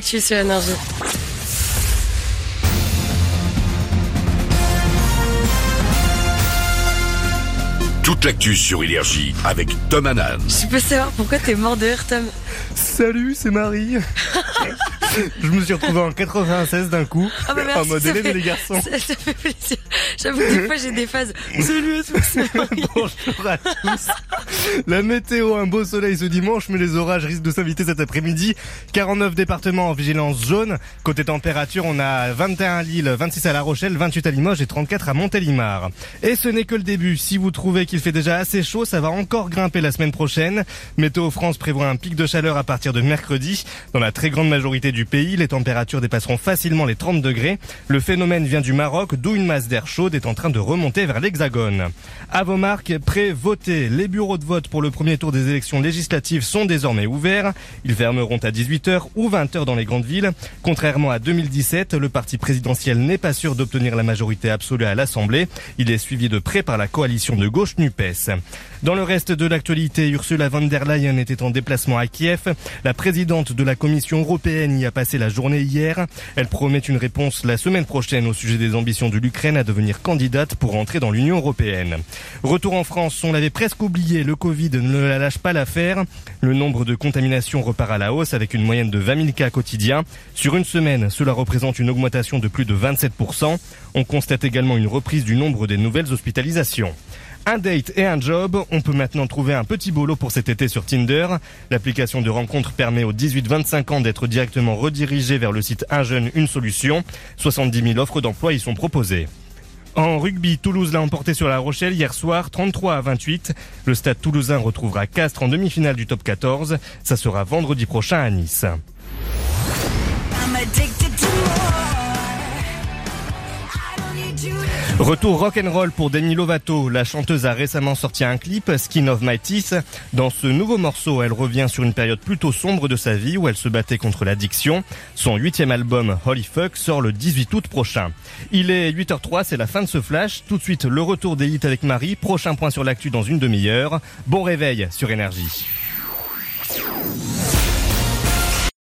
Actu sur énergie. Toute l'actu sur Énergie avec Tom Hanan. Je peux savoir pourquoi t'es mort de rire, Tom Salut, c'est Marie. je me suis retrouvé en 96 d'un coup, Ah bah merci, en mode élève fait- les garçons. Ça, ça fait plaisir. J'avoue que des fois j'ai des phases. Salut à tous. Bonjour à tous. La météo, un beau soleil ce dimanche, mais les orages risquent de s'inviter cet après-midi. 49 départements en vigilance jaune. Côté température, on a 21 à Lille, 26 à La Rochelle, 28 à Limoges et 34 à Montélimar. Et ce n'est que le début. Si vous trouvez qu'il fait déjà assez chaud, ça va encore grimper la semaine prochaine. Météo France prévoit un pic de chaleur à partir de mercredi. Dans la très grande majorité du pays, les températures dépasseront facilement les 30 degrés. Le phénomène vient du Maroc, d'où une masse d'air chaude est en train de remonter vers l'Hexagone. À vos marques, prêts, votez. Les bureaux de vote pour le premier tour des élections législatives sont désormais ouverts. Ils fermeront à 18h ou 20h dans les grandes villes. Contrairement à 2017, le parti présidentiel n'est pas sûr d'obtenir la majorité absolue à l'Assemblée. Il est suivi de près par la coalition de gauche NUPES. Dans le reste de l'actualité, Ursula von der Leyen était en déplacement à Kiev. La présidente de la Commission européenne y a passé la journée hier. Elle promet une réponse la semaine prochaine au sujet des ambitions de l'Ukraine à devenir candidate pour entrer dans l'Union européenne. Retour en France, on l'avait presque oublié, le Covid ne la lâche pas l'affaire. Le nombre de contaminations repart à la hausse avec une moyenne de 20 000 cas quotidiens. Sur une semaine, cela représente une augmentation de plus de 27%. On constate également une reprise du nombre des nouvelles hospitalisations. Un date et un job, on peut maintenant trouver un petit boulot pour cet été sur Tinder. L'application de rencontre permet aux 18-25 ans d'être directement redirigés vers le site Un jeune, une solution. 70 000 offres d'emploi y sont proposées. En rugby, Toulouse l'a emporté sur La Rochelle hier soir, 33 à 28. Le stade toulousain retrouvera Castres en demi-finale du top 14. Ça sera vendredi prochain à Nice. Retour rock'n'roll pour Demi Lovato. La chanteuse a récemment sorti un clip, Skin of My Teeth. Dans ce nouveau morceau, elle revient sur une période plutôt sombre de sa vie où elle se battait contre l'addiction. Son huitième album, Holy Fuck, sort le 18 août prochain. Il est 8h03, c'est la fin de ce flash. Tout de suite, le retour des hits avec Marie. Prochain point sur l'actu dans une demi-heure. Bon réveil sur Énergie.